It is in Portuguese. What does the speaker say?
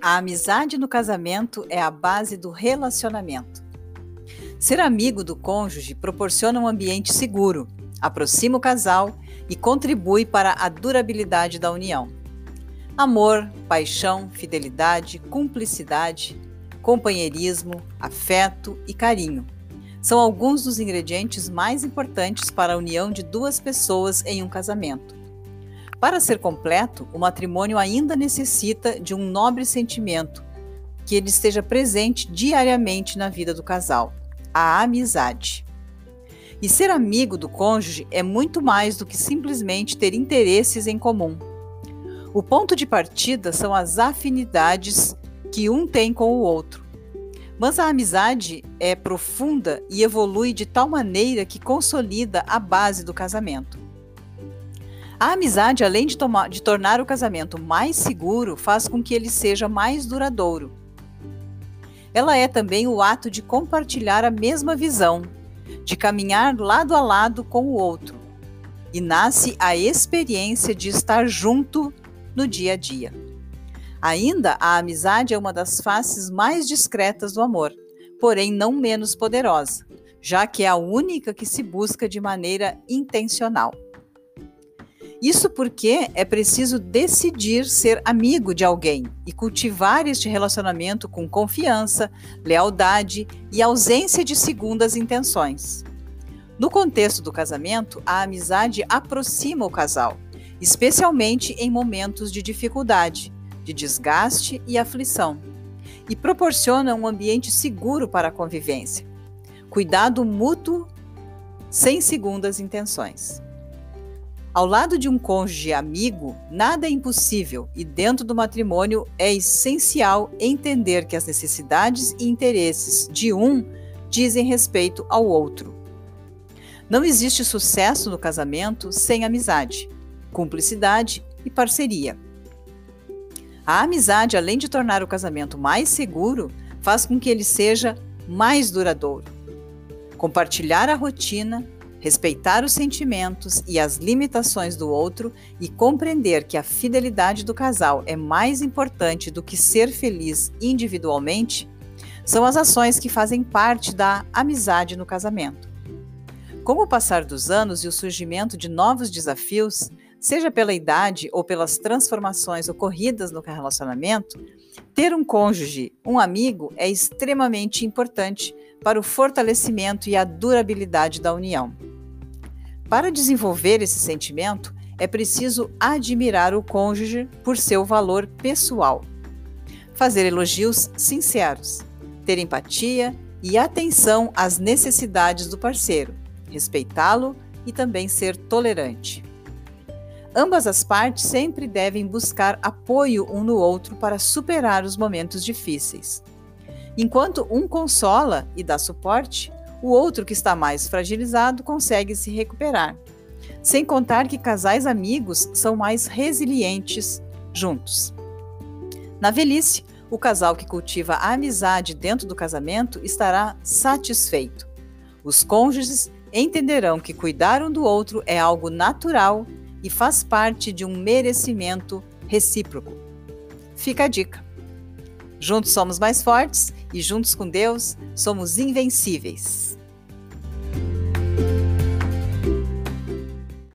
A amizade no casamento é a base do relacionamento. Ser amigo do cônjuge proporciona um ambiente seguro, aproxima o casal e contribui para a durabilidade da união. Amor, paixão, fidelidade, cumplicidade, companheirismo, afeto e carinho são alguns dos ingredientes mais importantes para a união de duas pessoas em um casamento. Para ser completo, o matrimônio ainda necessita de um nobre sentimento que ele esteja presente diariamente na vida do casal: a amizade. E ser amigo do cônjuge é muito mais do que simplesmente ter interesses em comum. O ponto de partida são as afinidades que um tem com o outro. Mas a amizade é profunda e evolui de tal maneira que consolida a base do casamento. A amizade, além de, tomar, de tornar o casamento mais seguro, faz com que ele seja mais duradouro. Ela é também o ato de compartilhar a mesma visão, de caminhar lado a lado com o outro. E nasce a experiência de estar junto no dia a dia. Ainda, a amizade é uma das faces mais discretas do amor, porém não menos poderosa, já que é a única que se busca de maneira intencional. Isso porque é preciso decidir ser amigo de alguém e cultivar este relacionamento com confiança, lealdade e ausência de segundas intenções. No contexto do casamento, a amizade aproxima o casal, especialmente em momentos de dificuldade, de desgaste e aflição, e proporciona um ambiente seguro para a convivência. Cuidado mútuo sem segundas intenções. Ao lado de um cônjuge amigo, nada é impossível e dentro do matrimônio é essencial entender que as necessidades e interesses de um dizem respeito ao outro. Não existe sucesso no casamento sem amizade, cumplicidade e parceria. A amizade, além de tornar o casamento mais seguro, faz com que ele seja mais duradouro. Compartilhar a rotina, respeitar os sentimentos e as limitações do outro e compreender que a fidelidade do casal é mais importante do que ser feliz individualmente são as ações que fazem parte da amizade no casamento. Com o passar dos anos e o surgimento de novos desafios, seja pela idade ou pelas transformações ocorridas no relacionamento, ter um cônjuge, um amigo, é extremamente importante para o fortalecimento e a durabilidade da união. Para desenvolver esse sentimento, é preciso admirar o cônjuge por seu valor pessoal, fazer elogios sinceros, ter empatia e atenção às necessidades do parceiro, respeitá-lo e também ser tolerante. Ambas as partes sempre devem buscar apoio um no outro para superar os momentos difíceis. Enquanto um consola e dá suporte, o outro que está mais fragilizado consegue se recuperar. Sem contar que casais amigos são mais resilientes juntos. Na velhice, o casal que cultiva a amizade dentro do casamento estará satisfeito. Os cônjuges entenderão que cuidar um do outro é algo natural e faz parte de um merecimento recíproco. Fica a dica. Juntos somos mais fortes e juntos com Deus somos invencíveis.